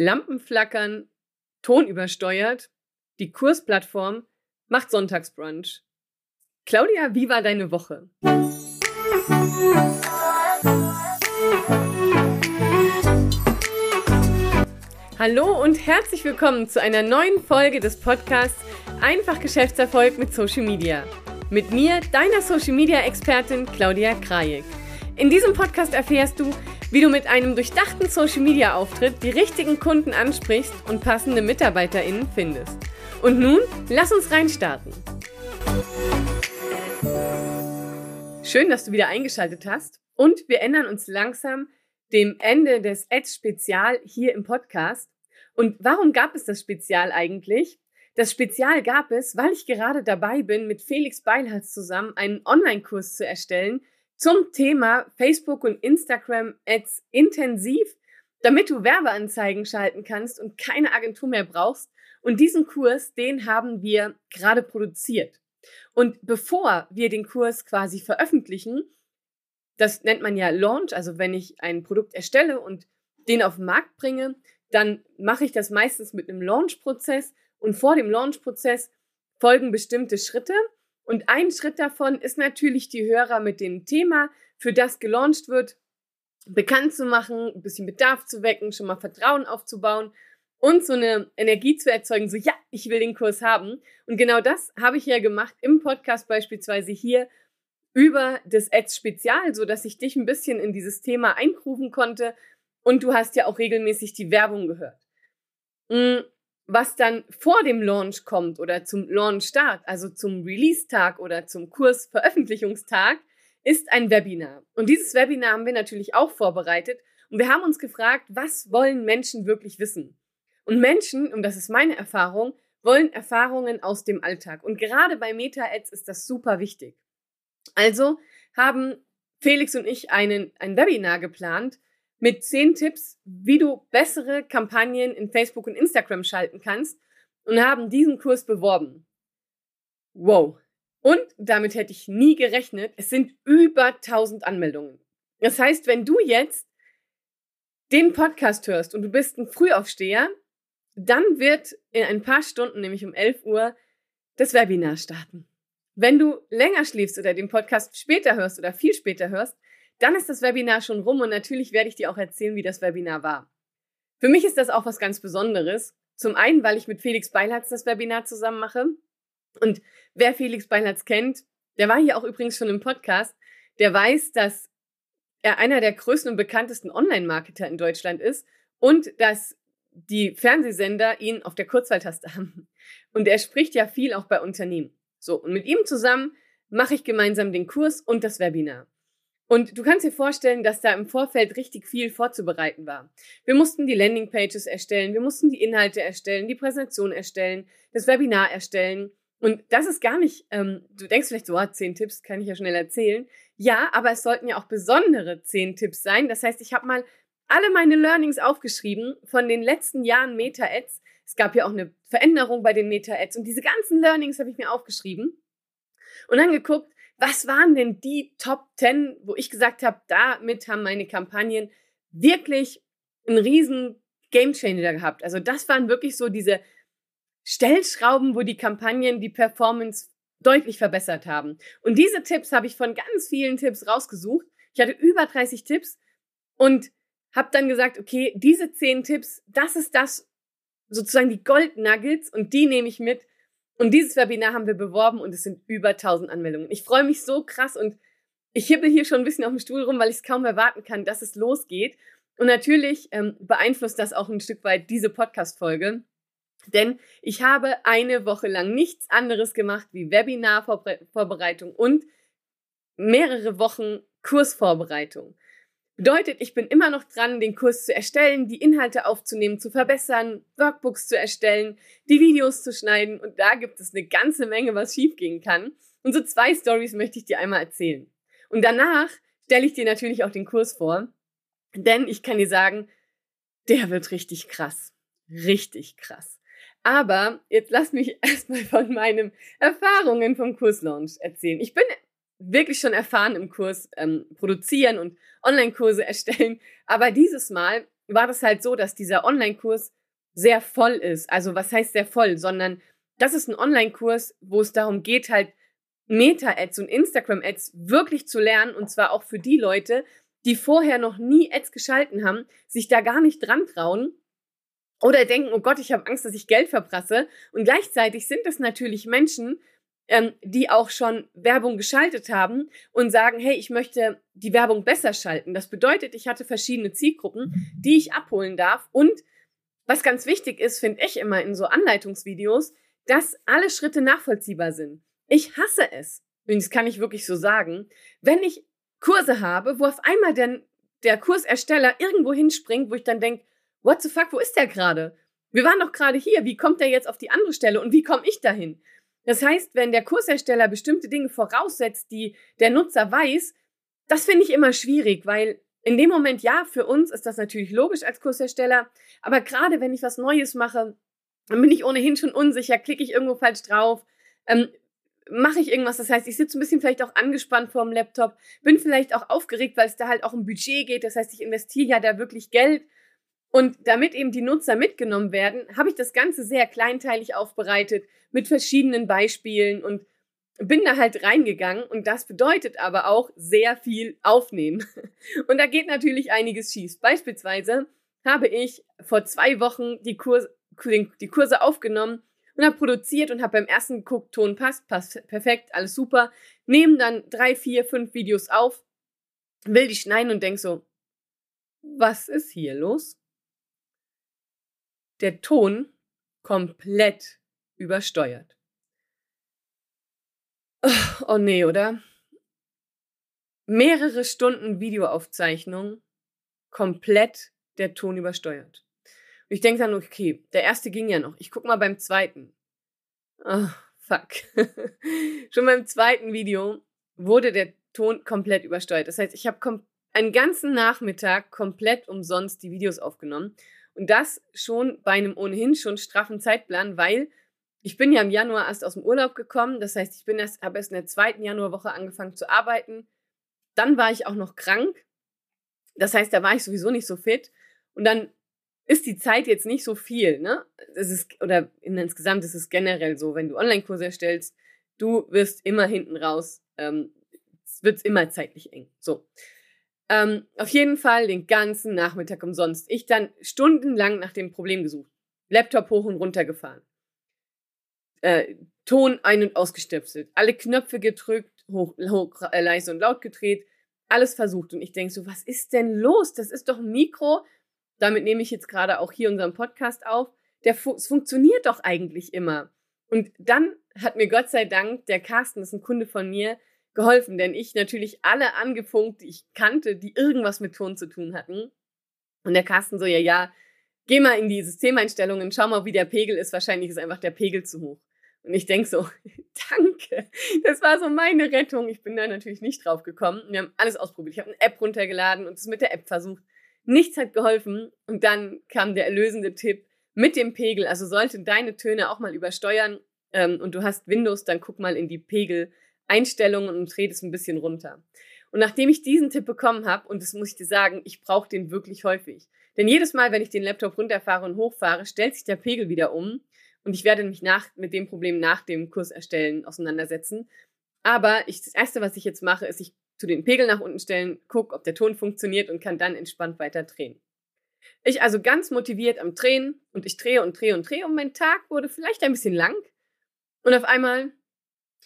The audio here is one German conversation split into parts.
Lampen flackern, Ton übersteuert, die Kursplattform macht Sonntagsbrunch. Claudia, wie war deine Woche? Hallo und herzlich willkommen zu einer neuen Folge des Podcasts Einfach Geschäftserfolg mit Social Media. Mit mir, deiner Social Media Expertin Claudia Krajek. In diesem Podcast erfährst du, wie du mit einem durchdachten Social Media Auftritt die richtigen Kunden ansprichst und passende MitarbeiterInnen findest. Und nun, lass uns reinstarten. Schön, dass du wieder eingeschaltet hast und wir ändern uns langsam dem Ende des Ads-Spezial hier im Podcast. Und warum gab es das Spezial eigentlich? Das Spezial gab es, weil ich gerade dabei bin, mit Felix Beilharz zusammen einen Online-Kurs zu erstellen zum Thema Facebook und Instagram Ads intensiv, damit du Werbeanzeigen schalten kannst und keine Agentur mehr brauchst. Und diesen Kurs, den haben wir gerade produziert. Und bevor wir den Kurs quasi veröffentlichen, das nennt man ja Launch, also wenn ich ein Produkt erstelle und den auf den Markt bringe, dann mache ich das meistens mit einem Launch-Prozess und vor dem Launch-Prozess folgen bestimmte Schritte. Und ein Schritt davon ist natürlich, die Hörer mit dem Thema, für das gelauncht wird, bekannt zu machen, ein bisschen Bedarf zu wecken, schon mal Vertrauen aufzubauen und so eine Energie zu erzeugen, so ja, ich will den Kurs haben. Und genau das habe ich ja gemacht im Podcast beispielsweise hier über das Ads Spezial, so dass ich dich ein bisschen in dieses Thema einrufen konnte und du hast ja auch regelmäßig die Werbung gehört. Was dann vor dem Launch kommt oder zum Launch-Start, also zum Release-Tag oder zum Kursveröffentlichungstag, ist ein Webinar. Und dieses Webinar haben wir natürlich auch vorbereitet und wir haben uns gefragt, was wollen Menschen wirklich wissen? Und Menschen, und das ist meine Erfahrung, wollen Erfahrungen aus dem Alltag. Und gerade bei Meta-Ads ist das super wichtig. Also haben Felix und ich einen, ein Webinar geplant, mit zehn Tipps, wie du bessere Kampagnen in Facebook und Instagram schalten kannst und haben diesen Kurs beworben. Wow. Und damit hätte ich nie gerechnet. Es sind über 1000 Anmeldungen. Das heißt, wenn du jetzt den Podcast hörst und du bist ein Frühaufsteher, dann wird in ein paar Stunden, nämlich um 11 Uhr, das Webinar starten. Wenn du länger schläfst oder den Podcast später hörst oder viel später hörst, dann ist das Webinar schon rum und natürlich werde ich dir auch erzählen, wie das Webinar war. Für mich ist das auch was ganz Besonderes. Zum einen, weil ich mit Felix Beilharz das Webinar zusammen mache. Und wer Felix Beilharz kennt, der war hier auch übrigens schon im Podcast, der weiß, dass er einer der größten und bekanntesten Online-Marketer in Deutschland ist und dass die Fernsehsender ihn auf der Kurzwahltaste haben. Und er spricht ja viel auch bei Unternehmen. So, und mit ihm zusammen mache ich gemeinsam den Kurs und das Webinar. Und du kannst dir vorstellen, dass da im Vorfeld richtig viel vorzubereiten war. Wir mussten die Landingpages erstellen, wir mussten die Inhalte erstellen, die Präsentation erstellen, das Webinar erstellen. Und das ist gar nicht, ähm, du denkst vielleicht so, ah, zehn Tipps kann ich ja schnell erzählen. Ja, aber es sollten ja auch besondere zehn Tipps sein. Das heißt, ich habe mal alle meine Learnings aufgeschrieben von den letzten Jahren Meta-Ads. Es gab ja auch eine Veränderung bei den Meta-Ads und diese ganzen Learnings habe ich mir aufgeschrieben und dann geguckt, was waren denn die Top 10, wo ich gesagt habe, damit haben meine Kampagnen wirklich einen riesen Gamechanger gehabt. Also das waren wirklich so diese Stellschrauben, wo die Kampagnen die Performance deutlich verbessert haben. Und diese Tipps habe ich von ganz vielen Tipps rausgesucht. Ich hatte über 30 Tipps und habe dann gesagt, okay, diese 10 Tipps, das ist das sozusagen die Gold Nuggets und die nehme ich mit und dieses Webinar haben wir beworben und es sind über 1000 Anmeldungen. Ich freue mich so krass und ich hibbel hier schon ein bisschen auf dem Stuhl rum, weil ich es kaum erwarten kann, dass es losgeht. Und natürlich ähm, beeinflusst das auch ein Stück weit diese Podcast-Folge. Denn ich habe eine Woche lang nichts anderes gemacht wie Webinar-Vorbereitung und mehrere Wochen Kursvorbereitung. Bedeutet, ich bin immer noch dran, den Kurs zu erstellen, die Inhalte aufzunehmen, zu verbessern, Workbooks zu erstellen, die Videos zu schneiden und da gibt es eine ganze Menge, was schiefgehen kann. Und so zwei Stories möchte ich dir einmal erzählen. Und danach stelle ich dir natürlich auch den Kurs vor, denn ich kann dir sagen, der wird richtig krass. Richtig krass. Aber jetzt lass mich erstmal von meinen Erfahrungen vom Kurslaunch erzählen. Ich bin wirklich schon erfahren im Kurs ähm, produzieren und Online-Kurse erstellen. Aber dieses Mal war das halt so, dass dieser Online-Kurs sehr voll ist. Also was heißt sehr voll, sondern das ist ein Online-Kurs, wo es darum geht, halt Meta-Ads und Instagram-Ads wirklich zu lernen und zwar auch für die Leute, die vorher noch nie Ads geschalten haben, sich da gar nicht dran trauen oder denken, oh Gott, ich habe Angst, dass ich Geld verprasse. Und gleichzeitig sind es natürlich Menschen, ähm, die auch schon Werbung geschaltet haben und sagen, hey, ich möchte die Werbung besser schalten. Das bedeutet, ich hatte verschiedene Zielgruppen, die ich abholen darf. Und was ganz wichtig ist, finde ich immer in so Anleitungsvideos, dass alle Schritte nachvollziehbar sind. Ich hasse es, und das kann ich wirklich so sagen, wenn ich Kurse habe, wo auf einmal der, der Kursersteller irgendwo hinspringt, wo ich dann denke, what the fuck, wo ist der gerade? Wir waren doch gerade hier, wie kommt der jetzt auf die andere Stelle und wie komme ich dahin? Das heißt, wenn der Kursersteller bestimmte Dinge voraussetzt, die der Nutzer weiß, das finde ich immer schwierig, weil in dem Moment, ja, für uns ist das natürlich logisch als Kursersteller, aber gerade wenn ich was Neues mache, dann bin ich ohnehin schon unsicher, klicke ich irgendwo falsch drauf, ähm, mache ich irgendwas. Das heißt, ich sitze ein bisschen vielleicht auch angespannt vor dem Laptop, bin vielleicht auch aufgeregt, weil es da halt auch um Budget geht. Das heißt, ich investiere ja da wirklich Geld. Und damit eben die Nutzer mitgenommen werden, habe ich das Ganze sehr kleinteilig aufbereitet mit verschiedenen Beispielen und bin da halt reingegangen und das bedeutet aber auch sehr viel aufnehmen. Und da geht natürlich einiges schief. Beispielsweise habe ich vor zwei Wochen die, Kurs, die Kurse aufgenommen und habe produziert und habe beim ersten geguckt, Ton passt, passt perfekt, alles super. Nehmen dann drei, vier, fünf Videos auf, will die schneiden und denk so, was ist hier los? Der Ton komplett übersteuert. Oh nee, oder? Mehrere Stunden Videoaufzeichnung, komplett der Ton übersteuert. Und ich denke dann, okay, der erste ging ja noch. Ich guck mal beim zweiten. Oh, fuck. Schon beim zweiten Video wurde der Ton komplett übersteuert. Das heißt, ich habe einen ganzen Nachmittag komplett umsonst die Videos aufgenommen. Und das schon bei einem ohnehin schon straffen Zeitplan, weil ich bin ja im Januar erst aus dem Urlaub gekommen. Das heißt, ich bin erst, habe erst in der zweiten Januarwoche angefangen zu arbeiten. Dann war ich auch noch krank. Das heißt, da war ich sowieso nicht so fit. Und dann ist die Zeit jetzt nicht so viel, ne? Es ist, oder insgesamt ist es generell so, wenn du Online-Kurse erstellst, du wirst immer hinten raus, ähm, es wird immer zeitlich eng. So. Ähm, auf jeden Fall den ganzen Nachmittag umsonst. Ich dann stundenlang nach dem Problem gesucht. Laptop hoch und runter gefahren. Äh, Ton ein- und ausgestöpselt. Alle Knöpfe gedrückt, hoch, hoch äh, leise und laut gedreht. Alles versucht. Und ich denk so, was ist denn los? Das ist doch ein Mikro damit nehme ich jetzt gerade auch hier unseren Podcast auf, der fu es funktioniert doch eigentlich immer. Und dann hat mir Gott sei Dank der Carsten, das ist ein Kunde von mir, geholfen, denn ich natürlich alle angefunkt, die ich kannte, die irgendwas mit Ton zu tun hatten. Und der Carsten so, ja, ja, geh mal in die Systemeinstellungen, schau mal, wie der Pegel ist. Wahrscheinlich ist einfach der Pegel zu hoch. Und ich denk so, danke. Das war so meine Rettung. Ich bin da natürlich nicht drauf gekommen. Wir haben alles ausprobiert. Ich habe eine App runtergeladen und es mit der App versucht. Nichts hat geholfen und dann kam der erlösende Tipp mit dem Pegel. Also sollten deine Töne auch mal übersteuern ähm, und du hast Windows, dann guck mal in die Pegel-Einstellungen und dreh das ein bisschen runter. Und nachdem ich diesen Tipp bekommen habe, und das muss ich dir sagen, ich brauche den wirklich häufig. Denn jedes Mal, wenn ich den Laptop runterfahre und hochfahre, stellt sich der Pegel wieder um. Und ich werde mich nach, mit dem Problem nach dem Kurs erstellen auseinandersetzen. Aber ich, das Erste, was ich jetzt mache, ist, ich zu den Pegel nach unten stellen, guck, ob der Ton funktioniert und kann dann entspannt weiter drehen. Ich also ganz motiviert am Drehen und ich drehe und drehe und drehe und mein Tag wurde vielleicht ein bisschen lang und auf einmal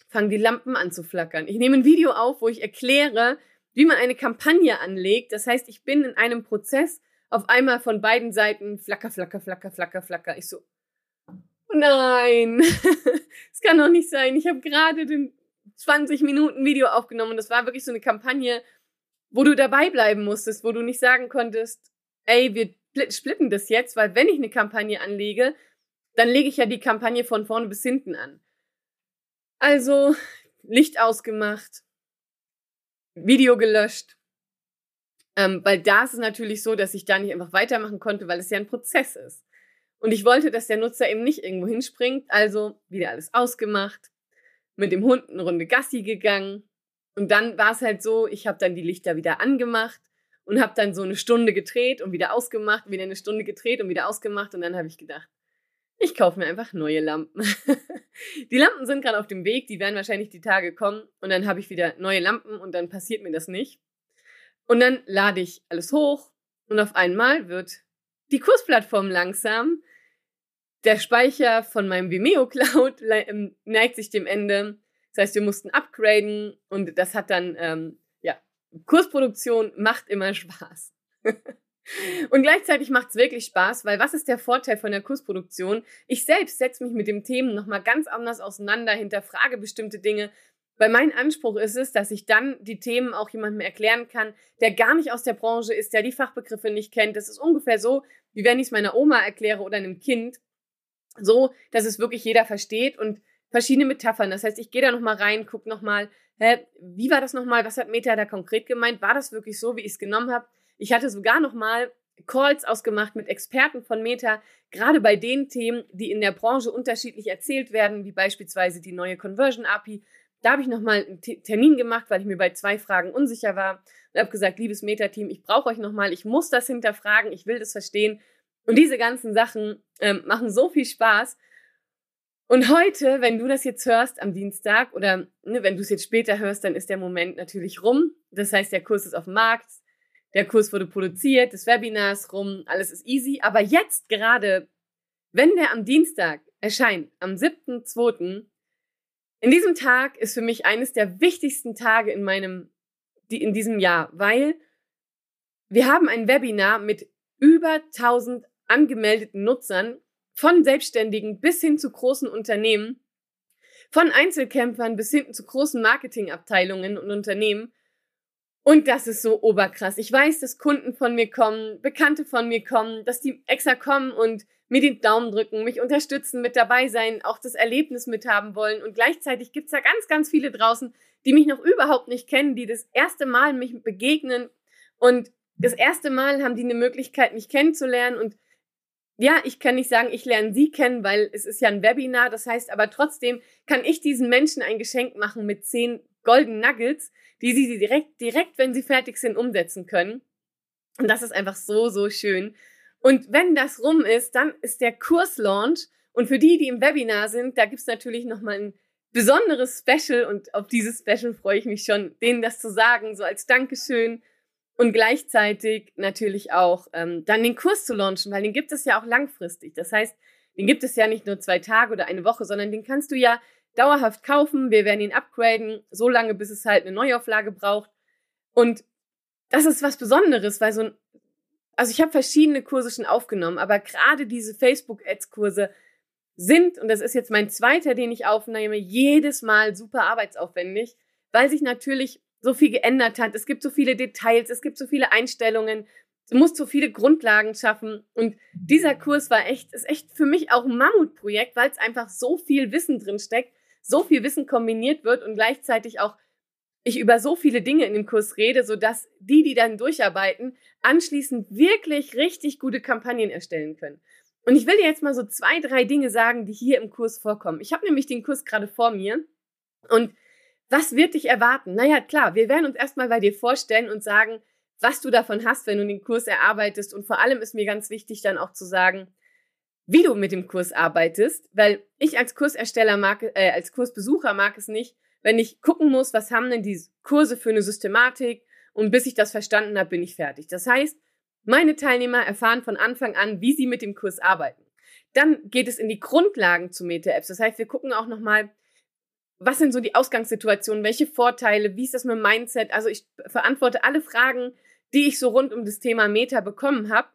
fangen die Lampen an zu flackern. Ich nehme ein Video auf, wo ich erkläre, wie man eine Kampagne anlegt. Das heißt, ich bin in einem Prozess auf einmal von beiden Seiten flacker, flacker, flacker, flacker, flacker. Ich so, oh nein, es kann doch nicht sein. Ich habe gerade den 20 Minuten Video aufgenommen und das war wirklich so eine Kampagne, wo du dabei bleiben musstest, wo du nicht sagen konntest, ey, wir splitten das jetzt, weil wenn ich eine Kampagne anlege, dann lege ich ja die Kampagne von vorne bis hinten an. Also Licht ausgemacht, Video gelöscht, ähm, weil da ist es natürlich so, dass ich da nicht einfach weitermachen konnte, weil es ja ein Prozess ist. Und ich wollte, dass der Nutzer eben nicht irgendwo hinspringt, also wieder alles ausgemacht, mit dem Hund eine Runde Gassi gegangen. Und dann war es halt so, ich habe dann die Lichter wieder angemacht und habe dann so eine Stunde gedreht und wieder ausgemacht, wieder eine Stunde gedreht und wieder ausgemacht und dann habe ich gedacht, ich kaufe mir einfach neue Lampen. die Lampen sind gerade auf dem Weg, die werden wahrscheinlich die Tage kommen und dann habe ich wieder neue Lampen und dann passiert mir das nicht. Und dann lade ich alles hoch und auf einmal wird die Kursplattform langsam. Der Speicher von meinem Vimeo Cloud ähm, neigt sich dem Ende. Das heißt, wir mussten upgraden und das hat dann, ähm, ja, Kursproduktion macht immer Spaß. Und gleichzeitig macht es wirklich Spaß, weil was ist der Vorteil von der Kursproduktion? Ich selbst setze mich mit dem Themen nochmal ganz anders auseinander, hinterfrage bestimmte Dinge, weil mein Anspruch ist es, dass ich dann die Themen auch jemandem erklären kann, der gar nicht aus der Branche ist, der die Fachbegriffe nicht kennt. Das ist ungefähr so, wie wenn ich es meiner Oma erkläre oder einem Kind. So, dass es wirklich jeder versteht und verschiedene Metaphern. Das heißt, ich gehe da nochmal rein, gucke nochmal, hä, wie war das nochmal? Was hat Meta da konkret gemeint? War das wirklich so, wie ich es genommen habe? Ich hatte sogar noch mal Calls ausgemacht mit Experten von Meta, gerade bei den Themen, die in der Branche unterschiedlich erzählt werden, wie beispielsweise die neue Conversion API. Da habe ich noch mal einen Termin gemacht, weil ich mir bei zwei Fragen unsicher war und habe gesagt, liebes Meta-Team, ich brauche euch noch mal, ich muss das hinterfragen, ich will das verstehen. Und diese ganzen Sachen ähm, machen so viel Spaß. Und heute, wenn du das jetzt hörst am Dienstag oder ne, wenn du es jetzt später hörst, dann ist der Moment natürlich rum. Das heißt, der Kurs ist auf dem Markt, der Kurs wurde produziert, das Webinar ist rum, alles ist easy. Aber jetzt gerade, wenn der am Dienstag erscheint, am 7.2., in diesem Tag ist für mich eines der wichtigsten Tage in meinem, in diesem Jahr, weil wir haben ein Webinar mit über 1000 angemeldeten Nutzern, von Selbstständigen bis hin zu großen Unternehmen, von Einzelkämpfern bis hin zu großen Marketingabteilungen und Unternehmen. Und das ist so oberkrass. Ich weiß, dass Kunden von mir kommen, Bekannte von mir kommen, dass die extra kommen und mir den Daumen drücken, mich unterstützen, mit dabei sein, auch das Erlebnis mithaben wollen. Und gleichzeitig gibt's da ganz, ganz viele draußen, die mich noch überhaupt nicht kennen, die das erste Mal mich begegnen. Und das erste Mal haben die eine Möglichkeit, mich kennenzulernen. Und ja, ich kann nicht sagen, ich lerne sie kennen, weil es ist ja ein Webinar. Das heißt aber trotzdem kann ich diesen Menschen ein Geschenk machen mit zehn Golden Nuggets, die sie direkt, direkt, wenn sie fertig sind, umsetzen können. Und das ist einfach so, so schön. Und wenn das rum ist, dann ist der Kurslaunch. Und für die, die im Webinar sind, da gibt's natürlich nochmal ein besonderes Special. Und auf dieses Special freue ich mich schon, denen das zu sagen, so als Dankeschön. Und gleichzeitig natürlich auch ähm, dann den Kurs zu launchen, weil den gibt es ja auch langfristig. Das heißt, den gibt es ja nicht nur zwei Tage oder eine Woche, sondern den kannst du ja dauerhaft kaufen. Wir werden ihn upgraden, so lange, bis es halt eine Neuauflage braucht. Und das ist was Besonderes, weil so ein, also ich habe verschiedene Kurse schon aufgenommen, aber gerade diese Facebook-Ads-Kurse sind, und das ist jetzt mein zweiter, den ich aufnehme, jedes Mal super arbeitsaufwendig, weil sich natürlich so viel geändert hat. Es gibt so viele Details, es gibt so viele Einstellungen, du musst so viele Grundlagen schaffen. Und dieser Kurs war echt, ist echt für mich auch ein Mammutprojekt, weil es einfach so viel Wissen drin steckt so viel Wissen kombiniert wird und gleichzeitig auch ich über so viele Dinge in dem Kurs rede, so dass die, die dann durcharbeiten, anschließend wirklich richtig gute Kampagnen erstellen können. Und ich will dir jetzt mal so zwei, drei Dinge sagen, die hier im Kurs vorkommen. Ich habe nämlich den Kurs gerade vor mir und was wird dich erwarten? Naja, klar, wir werden uns erstmal bei dir vorstellen und sagen, was du davon hast, wenn du den Kurs erarbeitest. Und vor allem ist mir ganz wichtig dann auch zu sagen, wie du mit dem Kurs arbeitest, weil ich als Kursersteller mag, äh, als Kursbesucher mag es nicht, wenn ich gucken muss, was haben denn die Kurse für eine Systematik und bis ich das verstanden habe, bin ich fertig. Das heißt, meine Teilnehmer erfahren von Anfang an, wie sie mit dem Kurs arbeiten. Dann geht es in die Grundlagen zu Meta-Apps. Das heißt, wir gucken auch nochmal, was sind so die Ausgangssituationen, welche Vorteile, wie ist das mit Mindset? Also ich verantworte alle Fragen, die ich so rund um das Thema Meta bekommen habe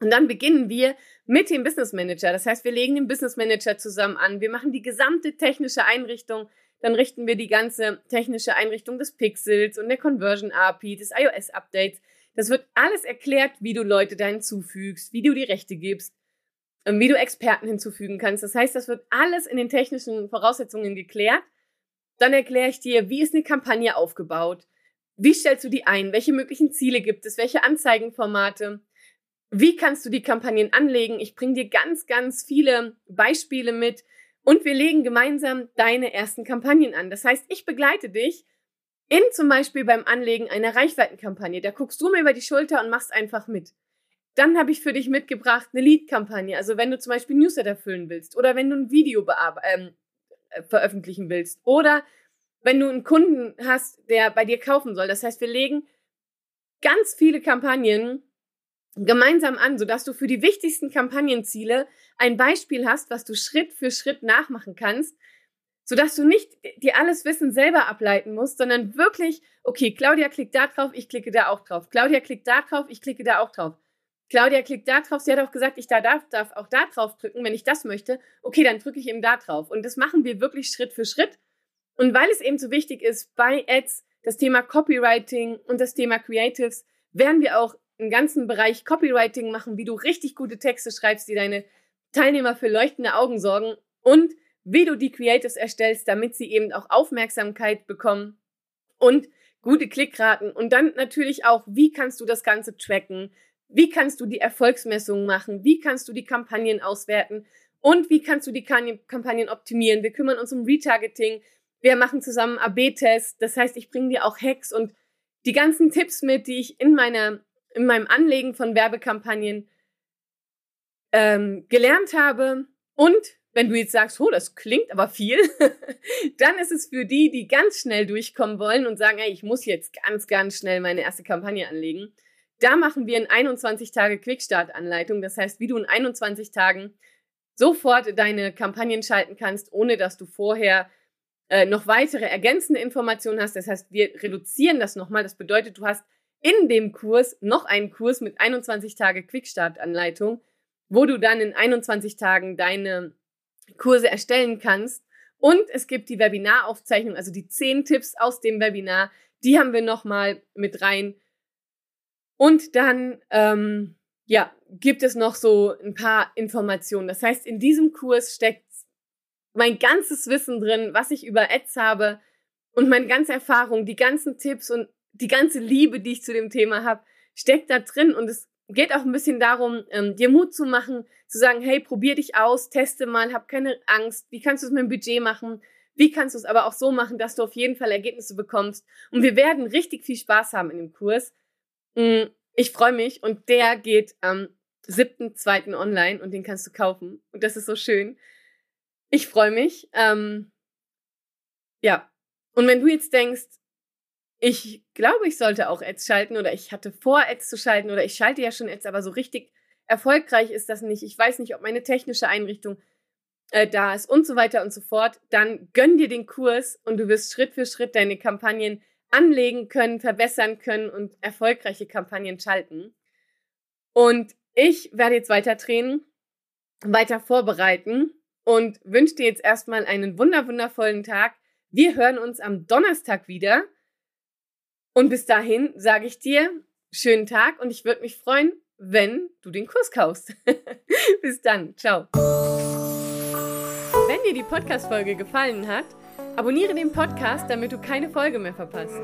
und dann beginnen wir mit dem Business Manager. Das heißt, wir legen den Business Manager zusammen an. Wir machen die gesamte technische Einrichtung. Dann richten wir die ganze technische Einrichtung des Pixels und der Conversion API, des iOS Updates. Das wird alles erklärt, wie du Leute da hinzufügst, wie du die Rechte gibst, ähm, wie du Experten hinzufügen kannst. Das heißt, das wird alles in den technischen Voraussetzungen geklärt. Dann erkläre ich dir, wie ist eine Kampagne aufgebaut? Wie stellst du die ein? Welche möglichen Ziele gibt es? Welche Anzeigenformate? Wie kannst du die Kampagnen anlegen? Ich bringe dir ganz, ganz viele Beispiele mit und wir legen gemeinsam deine ersten Kampagnen an. Das heißt, ich begleite dich In zum Beispiel beim Anlegen einer Reichweitenkampagne, da guckst du mir über die Schulter und machst einfach mit. Dann habe ich für dich mitgebracht eine Lead-Kampagne. Also wenn du zum Beispiel Newsletter füllen willst oder wenn du ein Video ähm, äh, veröffentlichen willst oder wenn du einen Kunden hast, der bei dir kaufen soll. Das heißt, wir legen ganz viele Kampagnen gemeinsam an, sodass du für die wichtigsten Kampagnenziele ein Beispiel hast, was du Schritt für Schritt nachmachen kannst, sodass du nicht dir alles Wissen selber ableiten musst, sondern wirklich, okay, Claudia klickt da drauf, ich klicke da auch drauf. Claudia klickt da drauf, ich klicke da auch drauf. Claudia klickt da drauf. Sie hat auch gesagt, ich da darf, darf auch da drauf drücken, wenn ich das möchte. Okay, dann drücke ich eben da drauf. Und das machen wir wirklich Schritt für Schritt. Und weil es eben so wichtig ist bei Ads, das Thema Copywriting und das Thema Creatives, werden wir auch einen ganzen Bereich Copywriting machen, wie du richtig gute Texte schreibst, die deine Teilnehmer für leuchtende Augen sorgen und wie du die Creatives erstellst, damit sie eben auch Aufmerksamkeit bekommen und gute Klickraten und dann natürlich auch, wie kannst du das Ganze tracken? Wie kannst du die Erfolgsmessungen machen? Wie kannst du die Kampagnen auswerten? Und wie kannst du die Kampagnen optimieren? Wir kümmern uns um Retargeting. Wir machen zusammen AB-Tests. Das heißt, ich bringe dir auch Hacks und die ganzen Tipps mit, die ich in meiner, in meinem Anlegen von Werbekampagnen ähm, gelernt habe. Und wenn du jetzt sagst, oh, das klingt aber viel, dann ist es für die, die ganz schnell durchkommen wollen und sagen, hey, ich muss jetzt ganz, ganz schnell meine erste Kampagne anlegen da machen wir in 21 Tage Quickstart-Anleitung. Das heißt, wie du in 21 Tagen sofort deine Kampagnen schalten kannst, ohne dass du vorher äh, noch weitere ergänzende Informationen hast. Das heißt, wir reduzieren das nochmal. Das bedeutet, du hast in dem Kurs noch einen Kurs mit 21 Tage Quickstart-Anleitung, wo du dann in 21 Tagen deine Kurse erstellen kannst. Und es gibt die Webinaraufzeichnung, also die 10 Tipps aus dem Webinar, die haben wir nochmal mit rein und dann, ähm, ja, gibt es noch so ein paar Informationen. Das heißt, in diesem Kurs steckt mein ganzes Wissen drin, was ich über Ads habe und meine ganze Erfahrung, die ganzen Tipps und die ganze Liebe, die ich zu dem Thema habe, steckt da drin. Und es geht auch ein bisschen darum, ähm, dir Mut zu machen, zu sagen, hey, probier dich aus, teste mal, hab keine Angst. Wie kannst du es mit dem Budget machen? Wie kannst du es aber auch so machen, dass du auf jeden Fall Ergebnisse bekommst? Und wir werden richtig viel Spaß haben in dem Kurs. Mm, ich freue mich und der geht am 7.2. online und den kannst du kaufen. Und das ist so schön. Ich freue mich. Ähm, ja. Und wenn du jetzt denkst, ich glaube, ich sollte auch Ads schalten oder ich hatte vor, Ads zu schalten oder ich schalte ja schon Ads, aber so richtig erfolgreich ist das nicht. Ich weiß nicht, ob meine technische Einrichtung äh, da ist und so weiter und so fort. Dann gönn dir den Kurs und du wirst Schritt für Schritt deine Kampagnen anlegen können, verbessern können und erfolgreiche Kampagnen schalten. Und ich werde jetzt weiter drehen, weiter vorbereiten und wünsche dir jetzt erstmal einen wunder wundervollen Tag. Wir hören uns am Donnerstag wieder. Und bis dahin sage ich dir schönen Tag und ich würde mich freuen, wenn du den Kurs kaufst. bis dann. Ciao. Wenn dir die Podcast-Folge gefallen hat, Abonniere den Podcast, damit du keine Folge mehr verpasst.